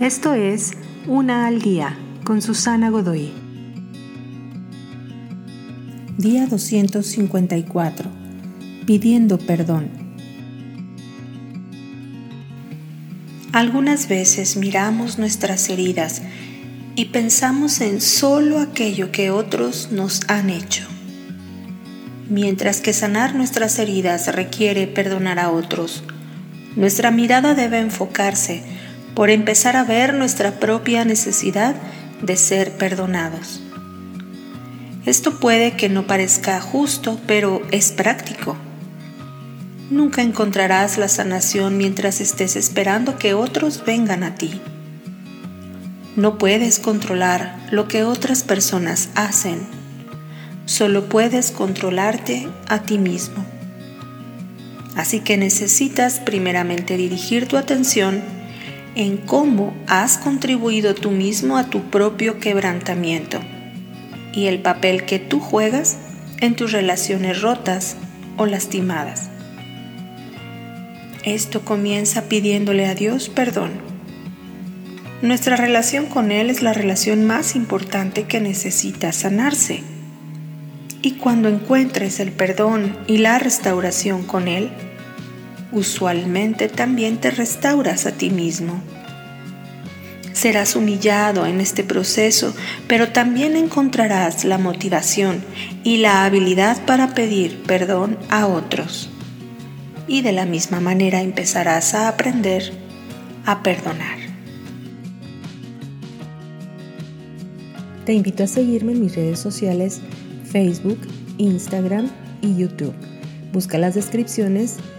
Esto es Una al Día con Susana Godoy. Día 254. Pidiendo perdón. Algunas veces miramos nuestras heridas y pensamos en solo aquello que otros nos han hecho. Mientras que sanar nuestras heridas requiere perdonar a otros, nuestra mirada debe enfocarse por empezar a ver nuestra propia necesidad de ser perdonados. Esto puede que no parezca justo, pero es práctico. Nunca encontrarás la sanación mientras estés esperando que otros vengan a ti. No puedes controlar lo que otras personas hacen, solo puedes controlarte a ti mismo. Así que necesitas primeramente dirigir tu atención en cómo has contribuido tú mismo a tu propio quebrantamiento y el papel que tú juegas en tus relaciones rotas o lastimadas. Esto comienza pidiéndole a Dios perdón. Nuestra relación con Él es la relación más importante que necesita sanarse. Y cuando encuentres el perdón y la restauración con Él, usualmente también te restauras a ti mismo. Serás humillado en este proceso, pero también encontrarás la motivación y la habilidad para pedir perdón a otros. Y de la misma manera empezarás a aprender a perdonar. Te invito a seguirme en mis redes sociales Facebook, Instagram y YouTube. Busca las descripciones